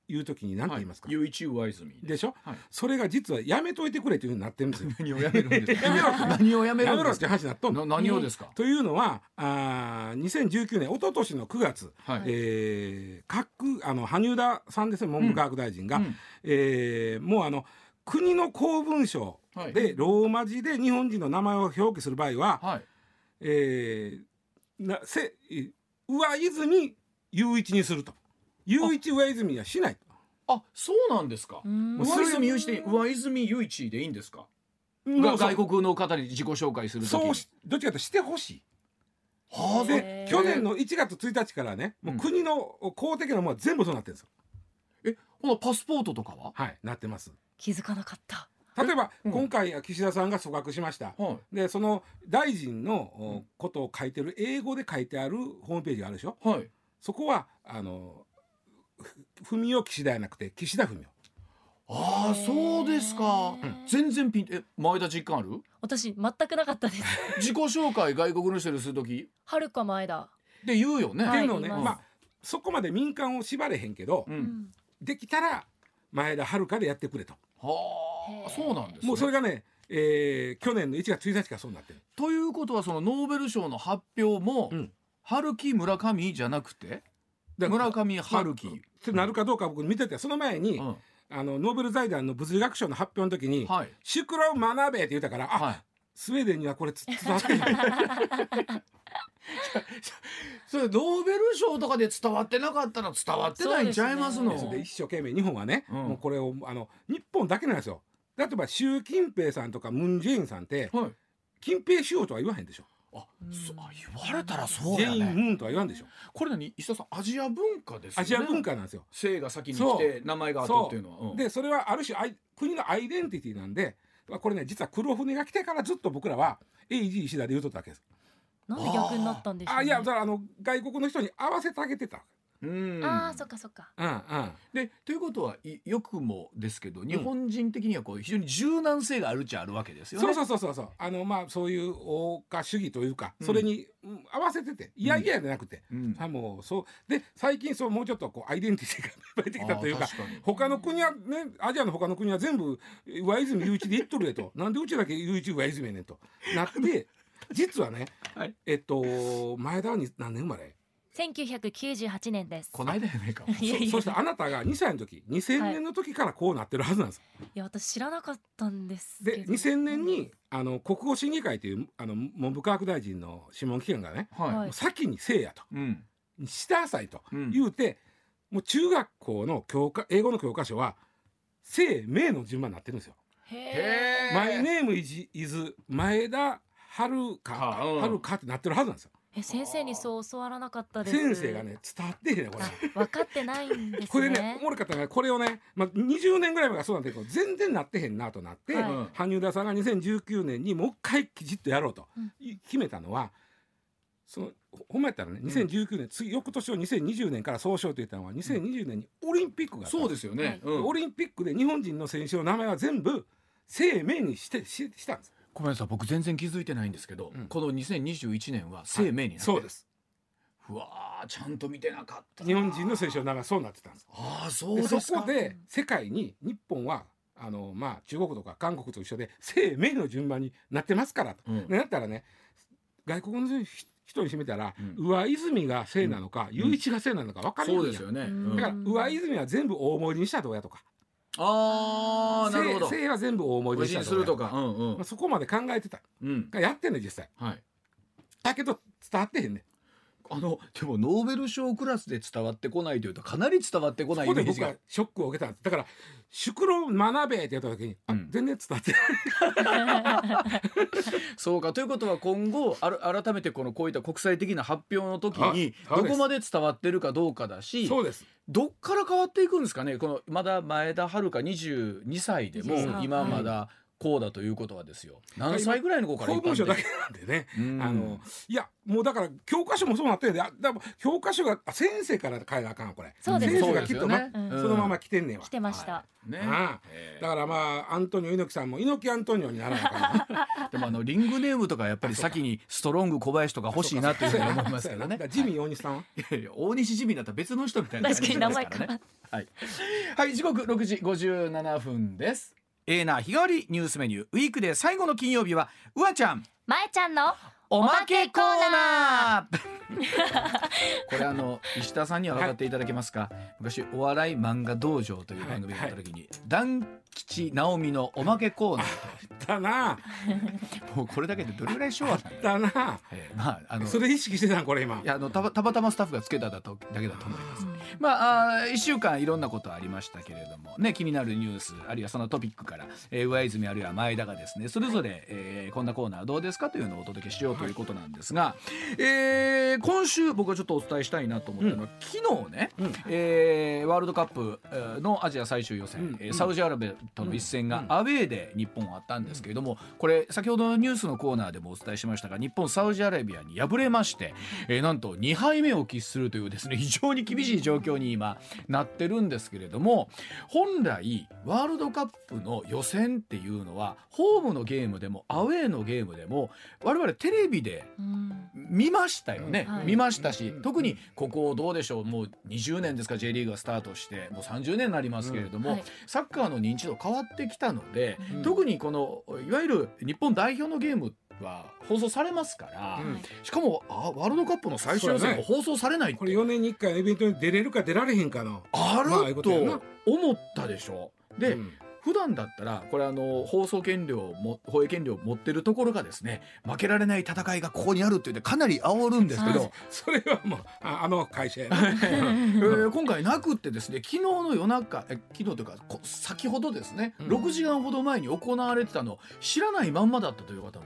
言うときに何て言いますか、雄一上泉でしょ？はい。それが実はやめといてくれというふうになってるんですよ。何をやめるんですか？何をやめるやめろってんですか。話になっと何をですか？というのはあー2019年一昨年の9月、はい。えー各あの萩生田さんですね文部科学大臣が、うんえーもうあの国の公文書はいでローマ字で日本人の名前を表記する場合は、はい。えーなせえ上泉雄一にすると雄一上泉はしないあ、そうなんですか。うん上泉雄一で上泉雄一でいいんですか？外国の方に自己紹介するときそうしどっちかというとしてほしい。はあ、で去年の1月1日からねもう国の公的なものは全部そうなってるんですよ。え、ほなパスポートとかは？はいなってます。気づかなかった例えば、うん今回岸田さんが組閣しました。はい。でその大臣のおことを書いてる英語で書いてあるホームページがあるでしょ？はい。そこはあのふ文雄岸田じゃなくて岸田文雄ああ、そうですか。全然ピン、え、前田実感ある？私全くなかったです 自己紹介外国の人にするとき？はるか前だで言うよね。っていうのをね、はいまあそこまで民間を縛れへんけど、う。うんんできたら前田遥でやってくれとはあ、へー。そうなんです、ね。もうそれがね、えー去年の1月1日からそうなってる。ということはそのノーベル賞の発表も、うん。春樹村上じゃなくて村上春樹、ってなるかどうか僕見ててその前に、うん。あのノーベル財団の物理学賞の発表の時にはい「シクロ学べ」って言ったからあ、はい。スウェーデンにはこれつ伝わってない。それノーベル賞とかで伝わってなかったら伝わってないんちゃいますの？そうで一生懸命日本はね、うん。もうこれをあの日本だけなんですよ例えば習近平さんとかムン・ジェインさんってはい。近平首相とは言わへんでしょ。あ,、そあ言われたらそうジェイン・やねムンとは言わんでしょ。これ何？石田さんアジア文化ですよね。アジア文化なんですよ。姓が先に来そて名前が後っていうのは、う。ん。でそれはある種アイ国のアイデンティティなんでまあこれね実は黒船が来てからずっと僕らは AG 石田で言うとったわけです。なんで逆になったんでしょう、ね、あいやだからあの外国の人に合わせてあげてた。うん。あーそっかそっか。うんうん。でということはいよくもですけど日本人的にはこう非常に柔軟性があるっちゃあるわけですよね。そうそうそうそう。そうあのまあそういう欧化主義というか、それに、うん合わせてていやいやじゃなくて、うん。あもうそう。で最近そうもうちょっとこうアイデンティティが出てきたというか他の国はねアジアの他の国は全部上泉雄一で言っとるやと。なんでうちだけ雄一上泉やねんと。なって 実はね、はい。えっと前田はに何年生まれ1998年です。こないだやないか。いやいや。そそしてあなたが2歳の時2000年の時からこうなってるはずなんです、いや私知らなかったんですけでど2000年にあの国語審議会というあの文部科学大臣の諮問機関がね、ははい。先にせいやと。い。うん。したなさいとうん。言うて、もう中学校の教科英語の教科書は姓名の順番になってるんですよ。へへえー。マイネームイズ前田遥かはうん。遥かってなってるはずなんですよ。え先生にそう教わらなかったです。先生がね伝わってへんねこれ。あ分かってないんですね。これねおもろかったのがこれをね、まあ、20年ぐらい前がそうなんだけど全然なってへんなとなって、はい。うん。羽生田さんが2019年にもう一回きちっとやろうとうん。い決めたのはそのほほんまやったらね2019年、次翌年を2020年から総称と言ったのは2020年にオリンピックがあった。そうですよね。うん。オリンピックで日本人の選手の名前は全部生命にしてししたんです。ごめんなさい僕全然気づいてないんですけど、うん。この2021年は生命になって。るそうです。うわーちゃんと見てなかったな。日本人の選手の名前はそうなってたんです。ああそうでですか。そこで世界に日本はあのまあ中国とか韓国と一緒で生命の順番になってますからと。うん。でなったらね外国の人人にしてみたら、うん。上泉が姓なのか、雄一が姓なのか分かりにくいやん。そうですよね、うんうん。だから上泉は全部大盛りにしたらどうやとかああなるほど。姓姓は全部大盛りにしたするとか、か。うんうん。まあ、そこまで考えてた。うん。やってんの実際。はい。だけど伝わってへんねんあのでもノーベル賞クラスで伝わってこないというとかなり伝わってこないイメージが。ここで僕はショックを受けただから「宿老学べ」って言った時に、うん。あ全然伝わってない。そうかということは今後ある改めてこのこういった国際的な発表の時はいにどこまで伝わってるかどうかだしそうです。どっから変わっていくんですかね？このまだ前田遥22歳でも22今まだこうだということはですよ。何歳ぐらいの子から公一般的文書だけなんでね、うん。あのいやもうだから教科書もそうなってんで教科書があ先生から変えなあかんわこれ。そうです先生がきっと、ねうん。そのまま来てんねんわ。来てました、ね。だからまあアントニオ猪木さんも猪木アントニオにならなあかんな でもあのリングネームとかやっぱり先にストロング小林とか欲しいなというふうに思いますけどね。ジミー大西さん大西ジミーだったら別の人みたいな感じ確かに名前か。はい、はい、時刻6時57分ですえーな日替わりニュースメニュー。ウィークで最後の金曜日はうわちゃん。まえちゃんのおまけコーおナー。これあの石田さんには分かっていただけますか、昔お笑い漫画道場という番組があった時に、団吉直美のおまけコーナーだな。と もうこれだけでどれぐらい昭和だ、だな。えーまああのそれ意識してたんこれ今。いやあのたばたまたまスタッフがつけただとだけだと思います。まああ1週間いろんなことありましたけれどもね気になるニュースあるいはそのトピックから、えー、上泉あるいは前田がですねそれぞれ、えーこんなコーナーどうですかというのをお届けしようということなんですが、えー今週僕がちょっとお伝えしたいなと思ったのは、昨日ね、うん。えーワールドカップえーのアジア最終予選、うん。えーサウジアラビアとの一戦がうん。アウェーで日本はあったんですけれどもこれ先ほどのニュースのコーナーでもお伝えしましたが日本サウジアラビアに敗れまして、えーなんと2敗目を喫するというですね非常に厳しい状況に今なってるんですけれども本来ワールドカップの予選っていうのはホームのゲームでもアウェーのゲームでも我々テレビでうん。見ましたよね、はい。見ましたし、うん。特にここどうでしょうもう20年ですか J リーグがスタートしてもう30年になりますけれども、はい。サッカーの認知度変わってきたので、うん。特にこのいわゆる日本代表のゲームは放送されますから、うん。しかもあワールドカップの最終予選も放送されないって、これ4年に1回のイベントに出れるか出られへんかの。あること思ったでしょ。で、うん。普段だったらこれあの放送権料も放映権料を持ってるところがですね負けられない戦いがここにあるって言ってかなり煽るんですけど、は いそれはもうああの会社やな。えー今回なくってですね昨日の夜中え昨日というかこ先ほどですね、うん。6時間ほど前に行われてたの知らないまんまだったという方も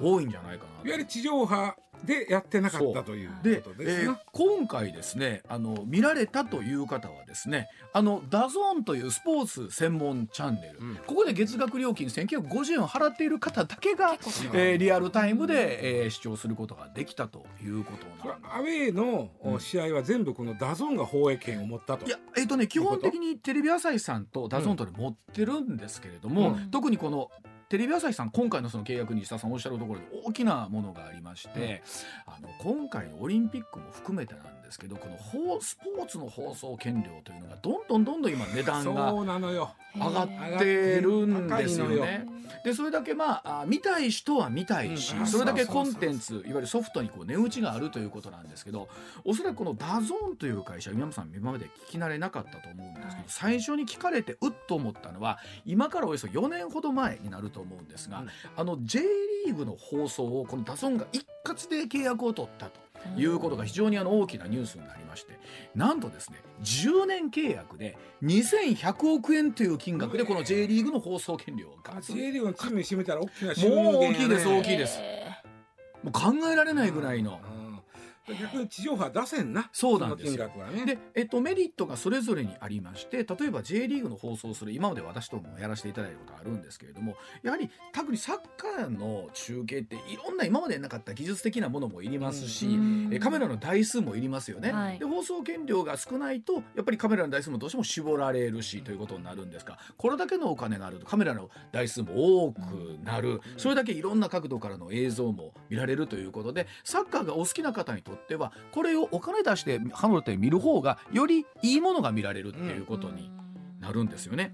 多いんじゃないかないわゆる地上波でやってなかったというでことですえーな。今回ですねあの見られたという方はですねあの DAZN というスポーツ専門チャンネル、うん。ここで月額料金1950円を払っている方だけが、えーリアルタイムで、えー視聴することができたということなんです。アウェーのうん。試合は全部この DAZN が放映権を持ったと。いやえっ、とね基本的にテレビ朝日さんと DAZN とで持ってるんですけれども、うん。特にこのテレビ朝日さん今回のその契約に石田さんおっしゃるところで大きなものがありまして、あの今回のオリンピックも含めてなんですけどこの放スポーツの放送権料というのがどんどんどんどん今値段が。上がってるんですよね。でそれだけまああ見たい人は見たいし、うんそれだけコンテンツいわゆるソフトにこう値打ちがあるということなんですけどおそらくこの DAZN という会社今さん今まで聞き慣れなかったと思うんですけど、はい最初に聞かれてうっと思ったのは今からおよそ4年ほど前になると思うんですが、うんあの J リーグの放送をこの DAZN が一括で契約を取ったと。いうことが非常にあの大きなニュースになりましてなんとですね10年契約で2100億円という金額でこの J リーグの放送権料があ J リーグのチームに占めたら大きな収入もう大きいです大きいいです。もう考えられないぐらいの。うん逆に地上波出せんな。そうなんですよ。ね。で、えっと、メリットがそれぞれにありまして例えば J リーグの放送する今まで私ともやらせていただいたことあるんですけれどもやはり特にサッカーの中継っていろんな今までなかった技術的なものもいりますし、うカメラの台数もいりますよね、はい。で放送権料が少ないとやっぱりカメラの台数もどうしても絞られるしということになるんですがこれだけのお金があるとカメラの台数も多くなる、それだけいろんな角度からの映像も見られるということでサッカーがお好きな方にとってはこれをお金出してハノルテ見る方がよりいいものが見られるっていうことになるんですよね。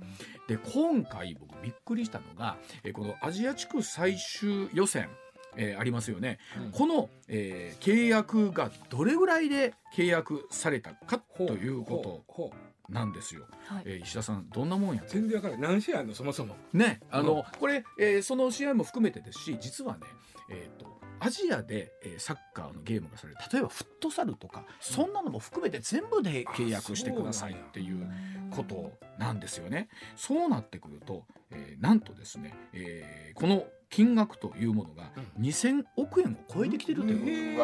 で今回僕びっくりしたのがえーこのアジア地区最終予選、えーありますよね、うんこの、えー契約がどれぐらいで契約されたかほということなんですよ。はいえー石田さんどんなもんや全然わからない。何試合あるの？そもそも。ねあの、これ、えーその試合も含めてですし実はね、えー、とアジアで、えーサッカーのゲームがされる。例えばフットサルとかそんなのも含めて全部で契約してくださいっていうことなんですよね。そうなってくると、えーなんとですね、えーこの金額というものがう2000億円を超えてきてるというこ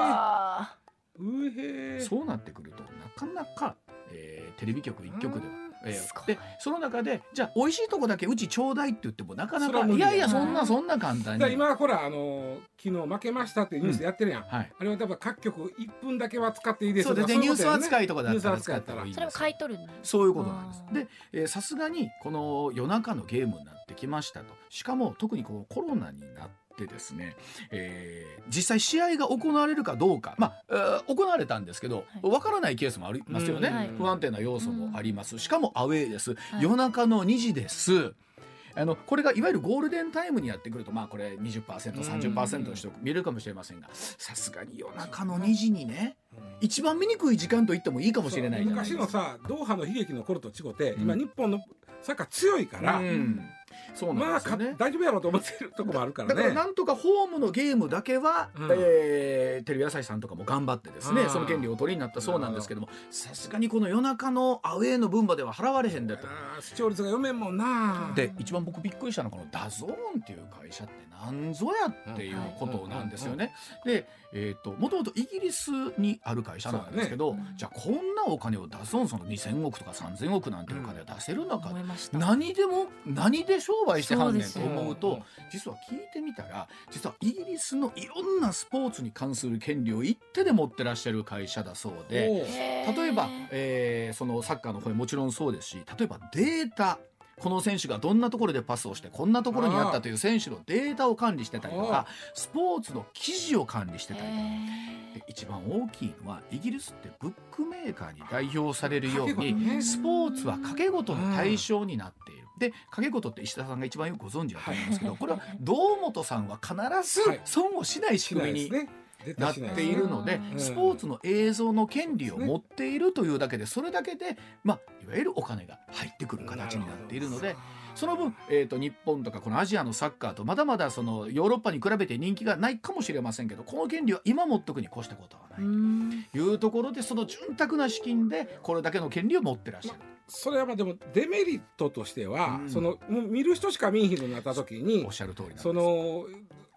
とうんそうなってくるとなかなか、えーテレビ局一局ではうんえーすごい。でその中でじゃあ美味しいとこだけうちちょうだいって言ってもなかなかいやいやそんはないそんな簡単だからに。今ほらあの昨日負けましたっていうニュースやってるやん。はい。あれは多分各局一分だけは使っていいですとかそうですね。ニュースそういうことやね。扱いとかだったらニュース扱いやったら。使ったらいいそれも買い取るんだそういうことなんです。でえーさすがにこの夜中のゲームになってきましたと。しかも特にこのコロナになってですね、えー実際試合が行われるかどうか。まあ、えー行われたんですけどはい。わからないケースもありますよね、うんはい。不安定な要素もあります。しかもアウェーです、はい。夜中の2時です。あのこれがいわゆるゴールデンタイムにやってくるとまあこれ 20%30% の人見れるかもしれませんがさすがに夜中の2時にね一番見にくい時間と言ってもいいかもしれないじゃないですか。昔のさドーハの悲劇の頃と違って、うん。今日本のサッカー強いから、うんそうなんですよね。大丈夫やろうと思ってるとこもあるからね。だからなんとかホームのゲームだけは、うんえーテレビ朝日さんとかも頑張ってですねあーその権利をお取りになったそうなんですけどもさすがにこの夜中のアウェーの分までは払われへんだと。視聴率が読めんもんな。で一番僕びっくりしたのはこの DAZN っていう会社って何ぞやっていうことなんですよね。でえー、ともともとイギリスにある会社なんですけど、ねじゃあこんなお金を出そうその2,000億とか3,000億なんていうお金を出せるのか、思いました。何でも何で商売してはんねんと思うと実は聞いてみたら実はイギリスのいろんなスポーツに関する権利を一手で持ってらっしゃる会社だそうで。例えば、えーそのサッカーの方もちろんそうですし例えばデータこの選手がどんなところでパスをしてこんなところにあったという選手のデータを管理してたりとかスポーツの記事を管理してたりとか。で一番大きいのはイギリスってブックメーカーに代表されるようにスポーツは掛け事の対象になっている。で掛け事って石田さんが一番よくご存知だと思うんですけどこれは堂本さんは必ずはい。損をしない仕し組みになっているので、うん。スポーツの映像の権利を持っているというだけでそれだけで、まあ、いわゆるお金が入ってくる形になっているのでその分、えー、と日本とかこのアジアのサッカーとまだまだそのヨーロッパに比べて人気がないかもしれませんけどこの権利は今持っとくに越したことはないうんというところでその潤沢な資金でこれだけの権利を持ってらっしゃる。それはまあでもデメリットとしては、うん。そのもう見る人しか見んひんのになった時におっしゃる通りなんです。その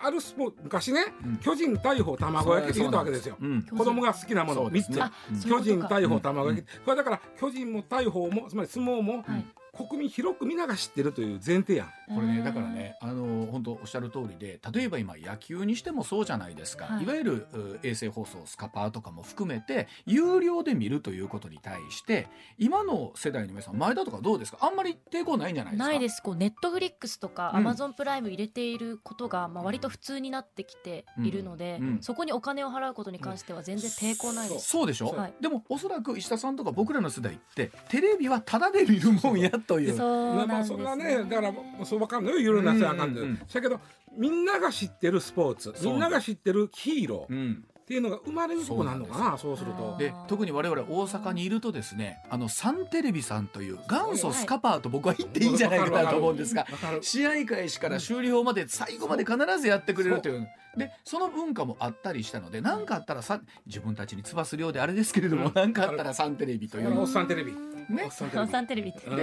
あるスポーツ昔ね、うん。巨人大砲卵焼きって言ったわけですよ。うん子供が好きなもの3つ、ね巨人大砲卵焼き、これだから巨人も大砲もつまり相撲も、はい。国民広く皆が知ってるという前提や。んこれねだからねあの本当おっしゃる通りで例えば今野球にしてもそうじゃないですか、はい。い、わゆるう衛星放送スカパーとかも含めて有料で見るということに対して今の世代の皆さん前田とかどうですか？あんまり抵抗ないんじゃないですか？ないです。こうネットフリックスとかうん。アマゾンプライム入れていることが、まあ、割と普通になってきているので、うん。うん。そこにお金を払うことに関しては全然抵抗ないです、そう。でしょ、はい。でもおそらく石田さんとか僕らの世代ってテレビはタダで見るもんやという。そうなんですそんなねだからそうわかんないよ。緩なせあかんってうんうんうんだけどみんなが知ってるスポーツみんなが知ってるヒーローうん。っていうのが生まれにくくなるのかなそうす。ると。で特に我々大阪にいるとですねあのサンテレビさんという元祖スカパーと僕は言っていいんじゃないかなと思うんですが試合開始から終了まで最後まで必ずやってくれるというでその文化もあったりしたので何かあったらさ自分たちにつばす量であれですけれどもうん。何かあったらサンテレビという。のをあのおっさんテレビね。おっさんテレビおって、うん。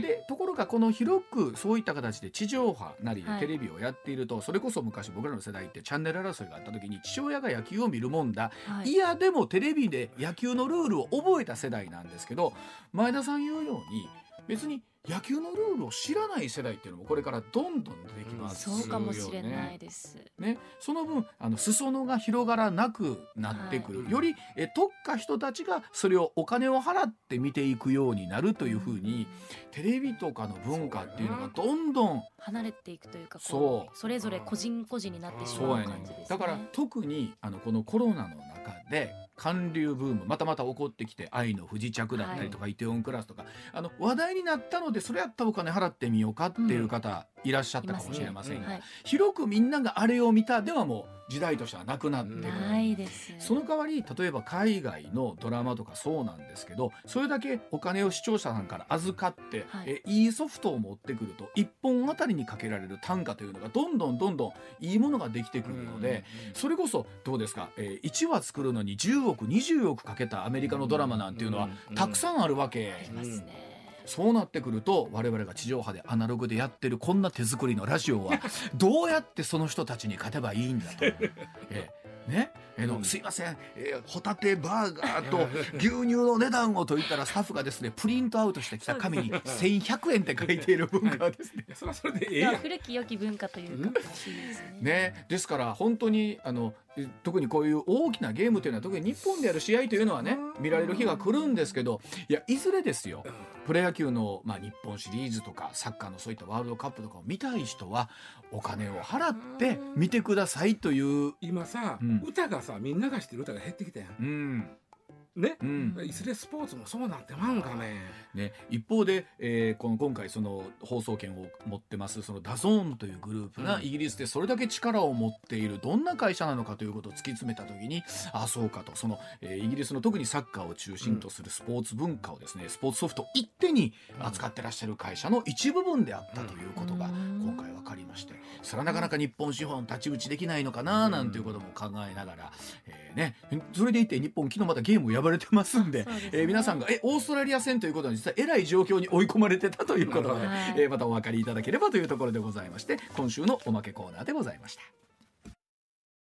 ででところがこの広くそういった形で地上波なりはい。テレビをやっていると、それこそ昔僕らの世代ってチャンネル争いがあった時に父親が野球を見るもんだ。はい。いやでもテレビで野球のルールを覚えた世代なんですけど前田さん言うように別に野球のルールを知らない世代っていうのもこれからどんどん出てきますよね。そうかもしれないです、ね、その分あの裾野が広がらなくなってくる、はい。よりえ特化人たちがそれをお金を払って見ていくようになるというふうにテレビとかの文化っていうのがどんどん離れていくというかこそう。それぞれ個人個人になってしまう感じですね。だから特にあのこのコロナの中で韓流ブームまたまた起こってきて「愛の不時着」だったりとか「イテウォンクラス」とかあの話題になったのでそれやったらお金払ってみようかっていう方いらっしゃったかもしれませんが、はい、広くみんながあれを見たではもう時代としてはなくなってくる。ないですその代わり例えば海外のドラマとかそうなんですけどそれだけお金を視聴者さんから預かって、はい。えいいソフトを持ってくると1本あたりにかけられる単価というのがどんどんどんどんいいものができてくるので、それこそどうですか、えー1話作るのに10億20億かけたアメリカのドラマなんていうのはうん。たくさんあるわけ。ありますね、そうなってくると我々が地上波でアナログでやってるこんな手作りのラジオは どうやってその人たちに勝てばいいんだと。ええ。ね。えのうん。すいません、えーホタテバーガーと牛乳の値段をと言ったらスタッフがですね プリントアウトしてきた紙に1100円って書いている文化はですね。それはそれでええ古き良き文化というか、らしいですね。ね、ですから本当にあのえ特にこういう大きなゲームというのは特に日本でやる試合というのはね見られる日が来るんですけどいやいずれですよ。プロ野球の、まあ、日本シリーズとかサッカーのそういったワールドカップとかを見たい人はお金を払って見てくださいという、今さ、うん。歌がさみんなが知ってる歌が減ってきたやん。うんね、うん。いずれスポーツもそうなってまうんかね。ね、一方で、えーこの今回その放送権を持ってますその DAZN というグループがうん。イギリスでそれだけ力を持っているどんな会社なのかということを突き詰めた時にあそうかと。その、えーイギリスの特にサッカーを中心とするスポーツ文化をですねスポーツソフト一手に扱ってらっしゃる会社の一部分であったということがうん。今回分かりましてそれはなかなか日本資本太刀打ちできないのかななんていうことも考えながら、えーね、それでいて日本昨日またゲームを破れてますんで ねえー皆さんがえオーストラリア戦ということは実はえらい状況に追い込まれてたということで、はいえーまたお分かりいただければというところでございまして今週のおまけコーナーでございました。